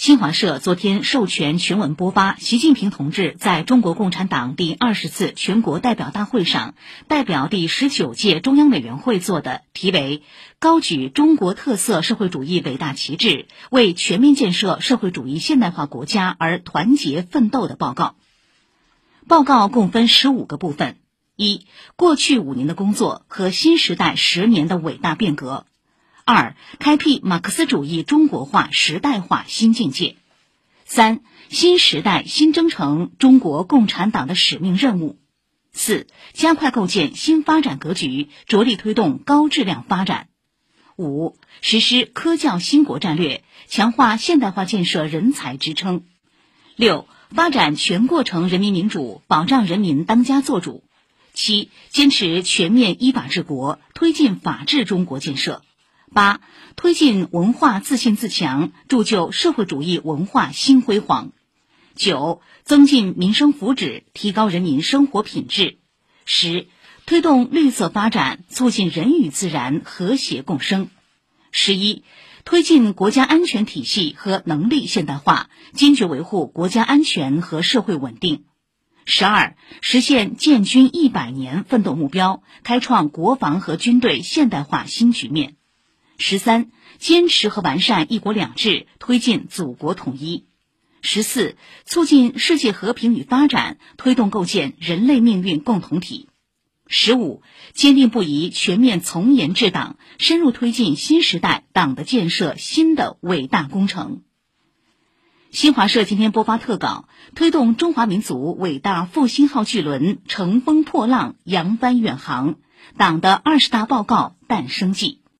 新华社昨天授权全文播发习近平同志在中国共产党第二十次全国代表大会上代表第十九届中央委员会做的题为“高举中国特色社会主义伟大旗帜，为全面建设社会主义现代化国家而团结奋斗”的报告。报告共分十五个部分：一、过去五年的工作和新时代十年的伟大变革。二、开辟马克思主义中国化时代化新境界；三、新时代新征程中国共产党的使命任务；四、加快构建新发展格局，着力推动高质量发展；五、实施科教兴国战略，强化现代化建设人才支撑；六、发展全过程人民民主，保障人民当家作主；七、坚持全面依法治国，推进法治中国建设。八、推进文化自信自强，铸就社会主义文化新辉煌。九、增进民生福祉，提高人民生活品质。十、推动绿色发展，促进人与自然和谐共生。十一、推进国家安全体系和能力现代化，坚决维护国家安全和社会稳定。十二、实现建军一百年奋斗目标，开创国防和军队现代化新局面。十三，坚持和完善“一国两制”，推进祖国统一；十四，促进世界和平与发展，推动构建人类命运共同体；十五，坚定不移全面从严治党，深入推进新时代党的建设新的伟大工程。新华社今天播发特稿，推动中华民族伟大复兴号巨轮乘风破浪，扬帆远航。党的二十大报告诞生记。